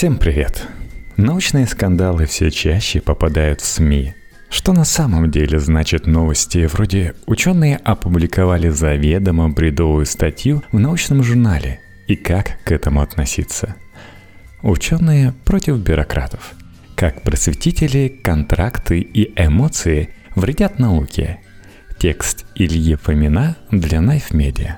Всем привет! Научные скандалы все чаще попадают в СМИ. Что на самом деле значит новости вроде «Ученые опубликовали заведомо бредовую статью в научном журнале» и как к этому относиться? Ученые против бюрократов. Как просветители, контракты и эмоции вредят науке. Текст Ильи Фомина для Knife Media.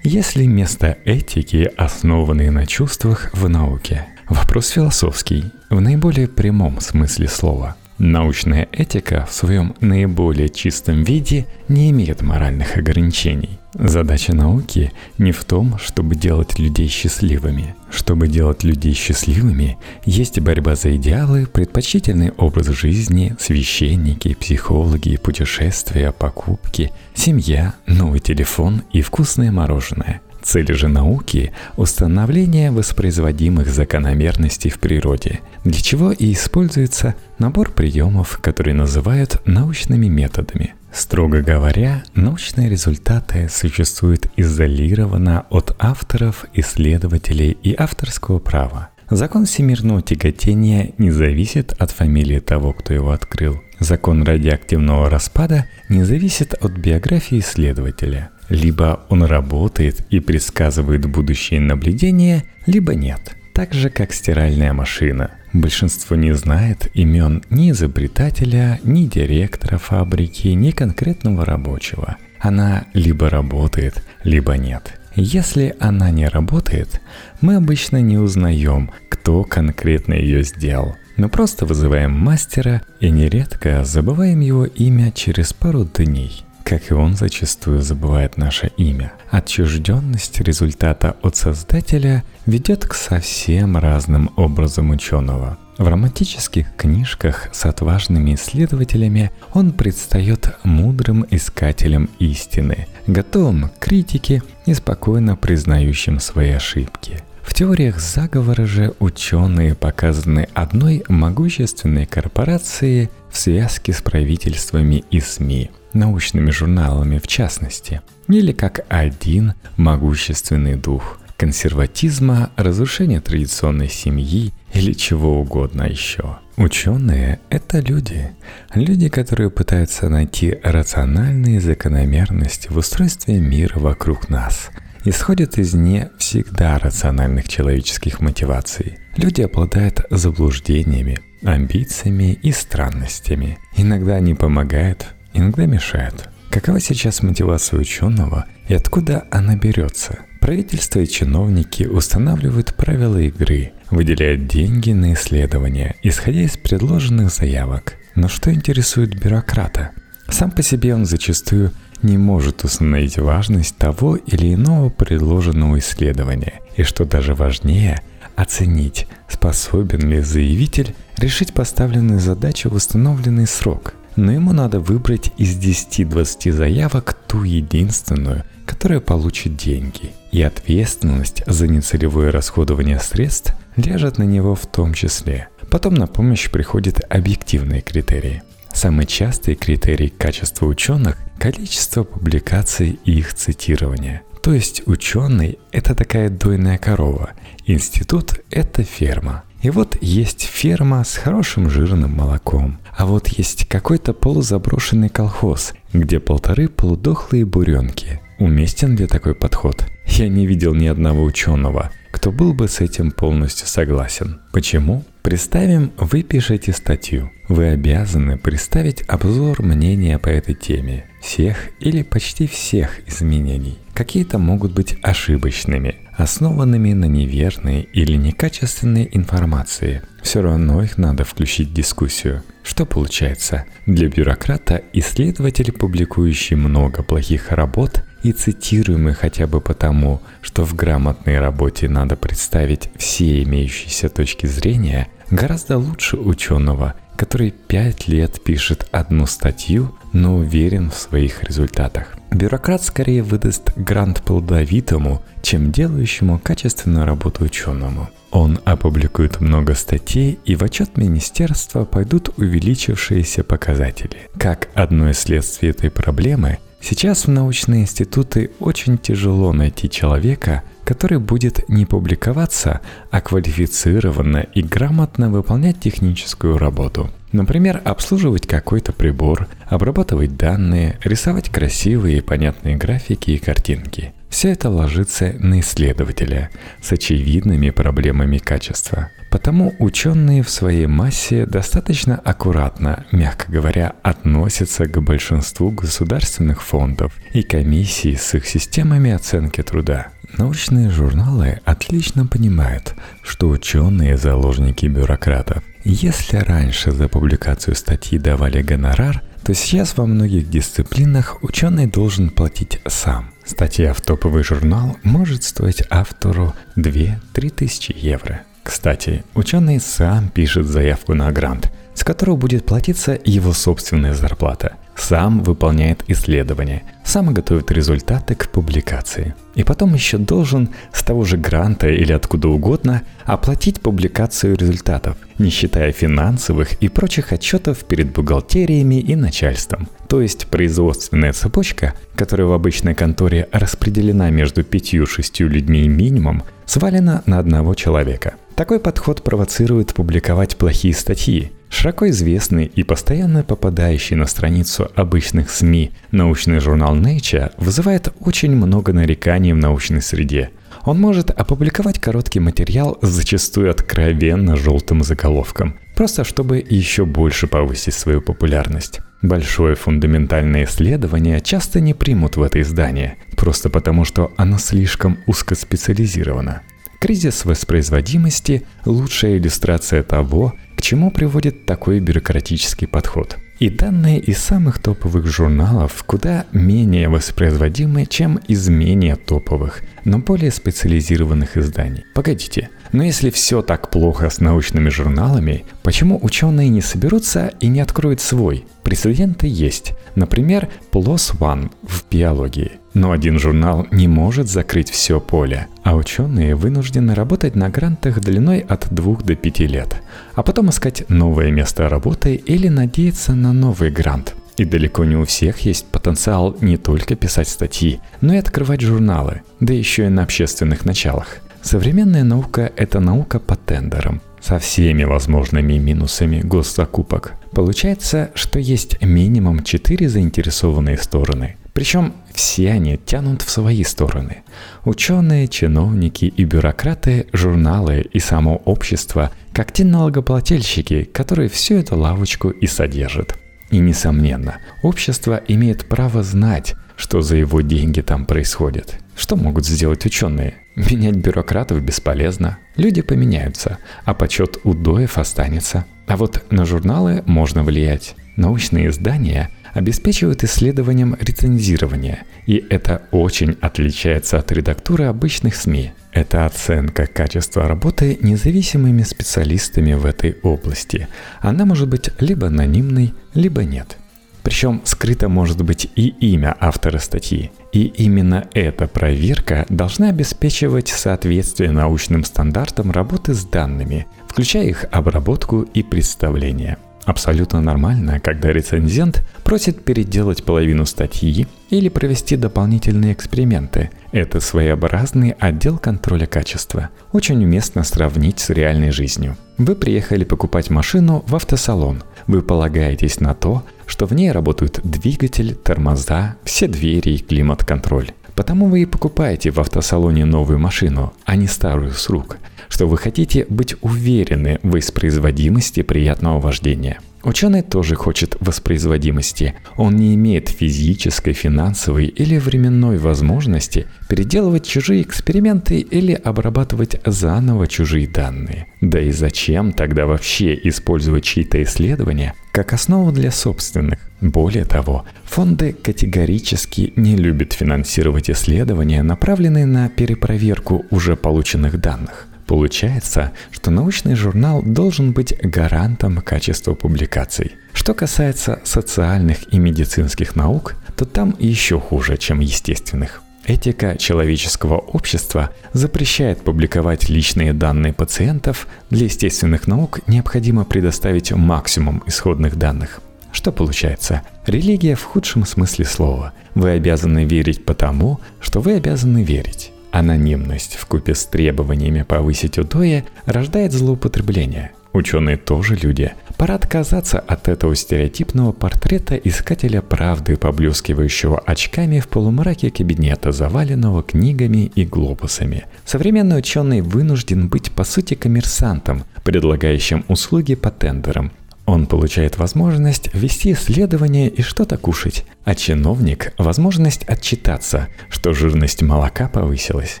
Есть ли место этики, основанной на чувствах в науке – Вопрос философский, в наиболее прямом смысле слова. Научная этика в своем наиболее чистом виде не имеет моральных ограничений. Задача науки не в том, чтобы делать людей счастливыми. Чтобы делать людей счастливыми, есть борьба за идеалы, предпочтительный образ жизни, священники, психологи, путешествия, покупки, семья, новый телефон и вкусное мороженое – Цель же науки – установление воспроизводимых закономерностей в природе, для чего и используется набор приемов, которые называют научными методами. Строго говоря, научные результаты существуют изолированно от авторов, исследователей и авторского права. Закон всемирного тяготения не зависит от фамилии того, кто его открыл. Закон радиоактивного распада не зависит от биографии исследователя. Либо он работает и предсказывает будущие наблюдения, либо нет. Так же, как стиральная машина. Большинство не знает имен ни изобретателя, ни директора фабрики, ни конкретного рабочего. Она либо работает, либо нет. Если она не работает, мы обычно не узнаем, кто конкретно ее сделал. Мы просто вызываем мастера и нередко забываем его имя через пару дней как и он зачастую забывает наше имя. Отчужденность результата от создателя ведет к совсем разным образом ученого. В романтических книжках с отважными исследователями он предстает мудрым искателем истины, готовым к критике и спокойно признающим свои ошибки. В теориях заговора же ученые показаны одной могущественной корпорацией в связке с правительствами и СМИ – научными журналами в частности, или как один могущественный дух консерватизма, разрушения традиционной семьи или чего угодно еще. Ученые — это люди. Люди, которые пытаются найти рациональные закономерности в устройстве мира вокруг нас. Исходят из не всегда рациональных человеческих мотиваций. Люди обладают заблуждениями, амбициями и странностями. Иногда они помогают, иногда мешают. Какова сейчас мотивация ученого и откуда она берется? Правительство и чиновники устанавливают правила игры, выделяют деньги на исследования, исходя из предложенных заявок. Но что интересует бюрократа? Сам по себе он зачастую не может установить важность того или иного предложенного исследования, и что даже важнее, оценить, способен ли заявитель решить поставленную задачу в установленный срок – но ему надо выбрать из 10-20 заявок ту единственную, которая получит деньги. И ответственность за нецелевое расходование средств ляжет на него в том числе. Потом на помощь приходят объективные критерии. Самый частый критерий качества ученых – количество публикаций и их цитирования. То есть ученый – это такая дойная корова, институт – это ферма – и вот есть ферма с хорошим жирным молоком. А вот есть какой-то полузаброшенный колхоз, где полторы полудохлые буренки. Уместен ли такой подход? Я не видел ни одного ученого, кто был бы с этим полностью согласен. Почему? Представим, вы пишете статью. Вы обязаны представить обзор мнения по этой теме, всех или почти всех изменений. Какие-то могут быть ошибочными, основанными на неверной или некачественной информации. Все равно их надо включить в дискуссию. Что получается? Для бюрократа исследователь, публикующий много плохих работ и цитируемый хотя бы потому, что в грамотной работе надо представить все имеющиеся точки зрения, гораздо лучше ученого, который пять лет пишет одну статью, но уверен в своих результатах. Бюрократ скорее выдаст грант плодовитому, чем делающему качественную работу ученому. Он опубликует много статей, и в отчет министерства пойдут увеличившиеся показатели. Как одно из следствий этой проблемы, сейчас в научные институты очень тяжело найти человека, который будет не публиковаться, а квалифицированно и грамотно выполнять техническую работу. Например, обслуживать какой-то прибор, обрабатывать данные, рисовать красивые и понятные графики и картинки. Все это ложится на исследователя с очевидными проблемами качества. Потому ученые в своей массе достаточно аккуратно, мягко говоря, относятся к большинству государственных фондов и комиссий с их системами оценки труда. Научные журналы отлично понимают, что ученые – заложники бюрократов. Если раньше за публикацию статьи давали гонорар, то сейчас во многих дисциплинах ученый должен платить сам. Статья в топовый журнал может стоить автору 2-3 тысячи евро. Кстати, ученый сам пишет заявку на грант, с которого будет платиться его собственная зарплата. Сам выполняет исследования, сам готовит результаты к публикации. И потом еще должен с того же гранта или откуда угодно оплатить публикацию результатов, не считая финансовых и прочих отчетов перед бухгалтериями и начальством. То есть производственная цепочка, которая в обычной конторе распределена между пятью-шестью людьми минимум, свалена на одного человека. Такой подход провоцирует публиковать плохие статьи, Широко известный и постоянно попадающий на страницу обычных СМИ научный журнал Nature вызывает очень много нареканий в научной среде. Он может опубликовать короткий материал с зачастую откровенно желтым заголовком, просто чтобы еще больше повысить свою популярность. Большое фундаментальное исследование часто не примут в это издание, просто потому что оно слишком узкоспециализировано. Кризис воспроизводимости – лучшая иллюстрация того, к чему приводит такой бюрократический подход? И данные из самых топовых журналов куда менее воспроизводимы, чем из менее топовых, но более специализированных изданий. Погодите, но если все так плохо с научными журналами, почему ученые не соберутся и не откроют свой? Прецеденты есть. Например, PLOS ONE в биологии. Но один журнал не может закрыть все поле, а ученые вынуждены работать на грантах длиной от 2 до 5 лет, а потом искать новое место работы или надеяться на новый грант. И далеко не у всех есть потенциал не только писать статьи, но и открывать журналы, да еще и на общественных началах. Современная наука – это наука по тендерам, со всеми возможными минусами госзакупок. Получается, что есть минимум 4 заинтересованные стороны – причем все они тянут в свои стороны. Ученые, чиновники и бюрократы, журналы и само общество, как те налогоплательщики, которые всю эту лавочку и содержат. И несомненно, общество имеет право знать, что за его деньги там происходит. Что могут сделать ученые? Менять бюрократов бесполезно. Люди поменяются, а почет удоев останется. А вот на журналы можно влиять. Научные издания – обеспечивают исследованием рецензирования, и это очень отличается от редактуры обычных СМИ. Это оценка качества работы независимыми специалистами в этой области. Она может быть либо анонимной, либо нет. Причем скрыто может быть и имя автора статьи. И именно эта проверка должна обеспечивать соответствие научным стандартам работы с данными, включая их обработку и представление – Абсолютно нормально, когда рецензент просит переделать половину статьи или провести дополнительные эксперименты. Это своеобразный отдел контроля качества. Очень уместно сравнить с реальной жизнью. Вы приехали покупать машину в автосалон. Вы полагаетесь на то, что в ней работают двигатель, тормоза, все двери и климат-контроль. Потому вы и покупаете в автосалоне новую машину, а не старую с рук – что вы хотите быть уверены в воспроизводимости приятного вождения. Ученый тоже хочет воспроизводимости. Он не имеет физической, финансовой или временной возможности переделывать чужие эксперименты или обрабатывать заново чужие данные. Да и зачем тогда вообще использовать чьи-то исследования как основу для собственных? Более того, фонды категорически не любят финансировать исследования, направленные на перепроверку уже полученных данных. Получается, что научный журнал должен быть гарантом качества публикаций. Что касается социальных и медицинских наук, то там еще хуже, чем естественных. Этика человеческого общества запрещает публиковать личные данные пациентов. Для естественных наук необходимо предоставить максимум исходных данных. Что получается? Религия в худшем смысле слова. Вы обязаны верить потому, что вы обязаны верить. Анонимность в купе с требованиями повысить удои рождает злоупотребление – Ученые тоже люди. Пора отказаться от этого стереотипного портрета искателя правды, поблескивающего очками в полумраке кабинета, заваленного книгами и глобусами. Современный ученый вынужден быть по сути коммерсантом, предлагающим услуги по тендерам. Он получает возможность вести исследования и что-то кушать, а чиновник – возможность отчитаться, что жирность молока повысилась.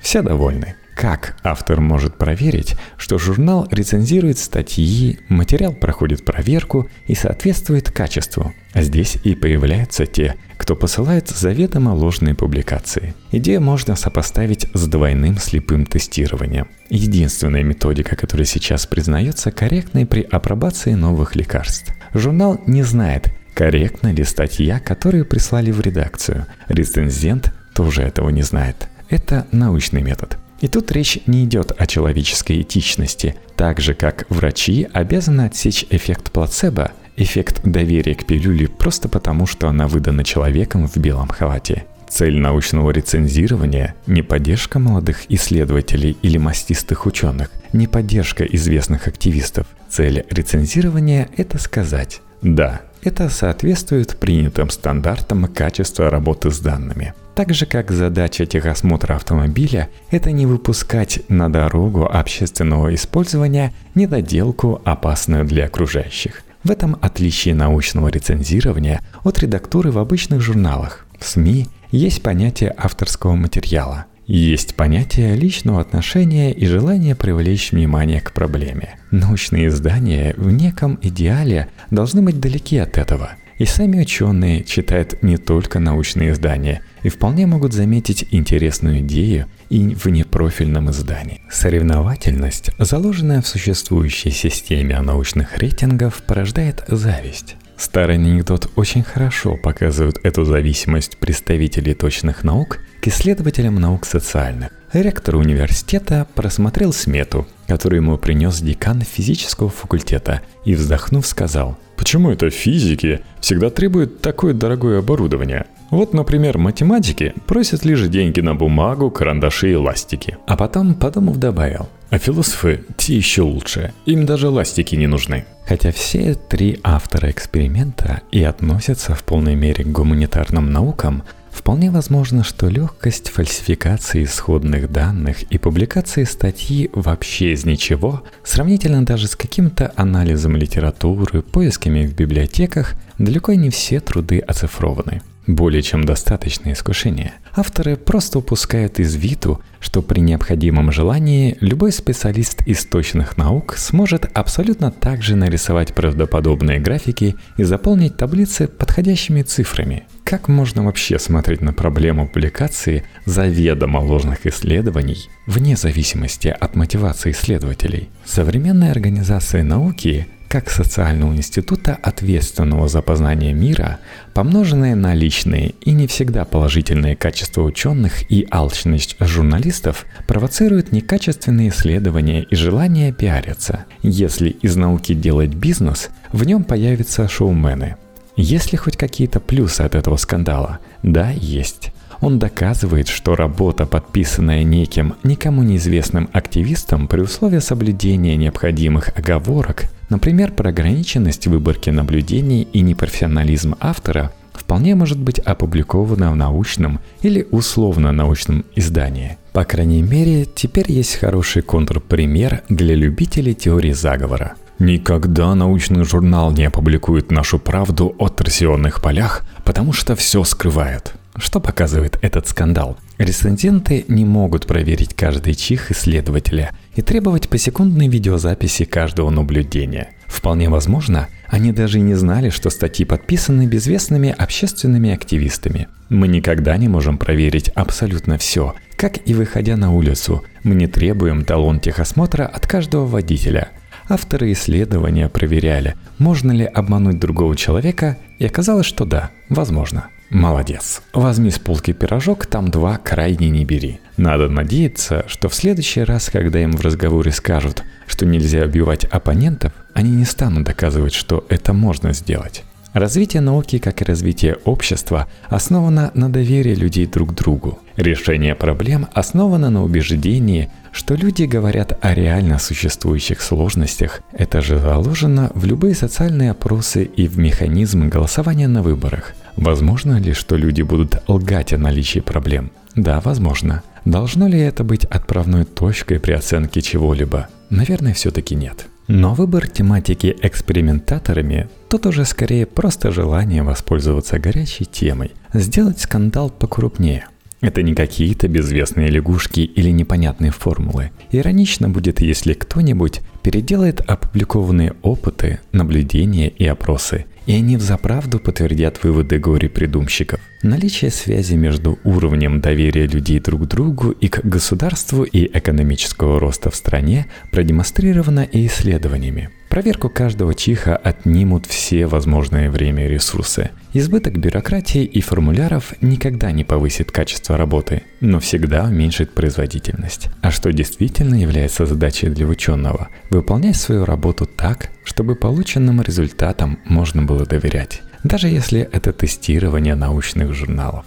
Все довольны. Как автор может проверить, что журнал рецензирует статьи, материал проходит проверку и соответствует качеству? А здесь и появляются те, кто посылает заведомо ложные публикации. Идею можно сопоставить с двойным слепым тестированием. Единственная методика, которая сейчас признается корректной при апробации новых лекарств. Журнал не знает, корректна ли статья, которую прислали в редакцию. Рецензент тоже этого не знает. Это научный метод. И тут речь не идет о человеческой этичности, так же как врачи обязаны отсечь эффект плацебо, эффект доверия к пилюле просто потому, что она выдана человеком в белом халате. Цель научного рецензирования – не поддержка молодых исследователей или мастистых ученых, не поддержка известных активистов. Цель рецензирования – это сказать «да, это соответствует принятым стандартам качества работы с данными. Так же, как задача техосмотра автомобиля – это не выпускать на дорогу общественного использования недоделку, опасную для окружающих. В этом отличие научного рецензирования от редактуры в обычных журналах. В СМИ есть понятие авторского материала – есть понятие личного отношения и желание привлечь внимание к проблеме. Научные издания в неком идеале должны быть далеки от этого. И сами ученые читают не только научные издания и вполне могут заметить интересную идею и в непрофильном издании. Соревновательность, заложенная в существующей системе научных рейтингов, порождает зависть. Старый анекдот очень хорошо показывает эту зависимость представителей точных наук к исследователям наук социальных. Ректор университета просмотрел смету, которую ему принес декан физического факультета, и вздохнув сказал, «Почему это физики всегда требуют такое дорогое оборудование? Вот, например, математики просят лишь деньги на бумагу, карандаши и ластики». А потом, подумав, добавил, а философы те еще лучше, им даже ластики не нужны. Хотя все три автора эксперимента и относятся в полной мере к гуманитарным наукам, Вполне возможно, что легкость фальсификации исходных данных и публикации статьи вообще из ничего, сравнительно даже с каким-то анализом литературы, поисками в библиотеках, далеко не все труды оцифрованы. Более чем достаточное искушение. Авторы просто упускают из виду, что при необходимом желании любой специалист из точных наук сможет абсолютно так же нарисовать правдоподобные графики и заполнить таблицы подходящими цифрами. Как можно вообще смотреть на проблему публикации заведомо ложных исследований вне зависимости от мотивации исследователей? Современные организации науки как социального института, ответственного за познание мира, помноженные на личные и не всегда положительные качества ученых и алчность журналистов, провоцируют некачественные исследования и желание пиариться. Если из науки делать бизнес, в нем появятся шоумены. Есть ли хоть какие-то плюсы от этого скандала? Да, есть. Он доказывает, что работа, подписанная неким никому неизвестным активистом при условии соблюдения необходимых оговорок, например, про ограниченность выборки наблюдений и непрофессионализм автора, вполне может быть опубликована в научном или условно-научном издании. По крайней мере, теперь есть хороший контрпример для любителей теории заговора. Никогда научный журнал не опубликует нашу правду о торсионных полях, потому что все скрывает. Что показывает этот скандал? Рецензенты не могут проверить каждый чих исследователя и требовать посекундной видеозаписи каждого наблюдения. Вполне возможно, они даже не знали, что статьи подписаны безвестными общественными активистами. Мы никогда не можем проверить абсолютно все, как и выходя на улицу, мы не требуем талон техосмотра от каждого водителя. Авторы исследования проверяли, можно ли обмануть другого человека, и оказалось, что да, возможно. Молодец. Возьми с полки пирожок, там два крайне не бери. Надо надеяться, что в следующий раз, когда им в разговоре скажут, что нельзя убивать оппонентов, они не станут доказывать, что это можно сделать. Развитие науки, как и развитие общества, основано на доверии людей друг к другу. Решение проблем основано на убеждении, что люди говорят о реально существующих сложностях. Это же заложено в любые социальные опросы и в механизм голосования на выборах. Возможно ли, что люди будут лгать о наличии проблем? Да, возможно. Должно ли это быть отправной точкой при оценке чего-либо? Наверное, все-таки нет. Но выбор тематики экспериментаторами – тут уже скорее просто желание воспользоваться горячей темой, сделать скандал покрупнее. Это не какие-то безвестные лягушки или непонятные формулы. Иронично будет, если кто-нибудь переделает опубликованные опыты, наблюдения и опросы и они взаправду подтвердят выводы горе-придумщиков. Наличие связи между уровнем доверия людей друг к другу и к государству и экономического роста в стране продемонстрировано и исследованиями. Проверку каждого чиха отнимут все возможные время и ресурсы. Избыток бюрократии и формуляров никогда не повысит качество работы, но всегда уменьшит производительность. А что действительно является задачей для ученого? Выполнять свою работу так, чтобы полученным результатам можно было доверять, даже если это тестирование научных журналов.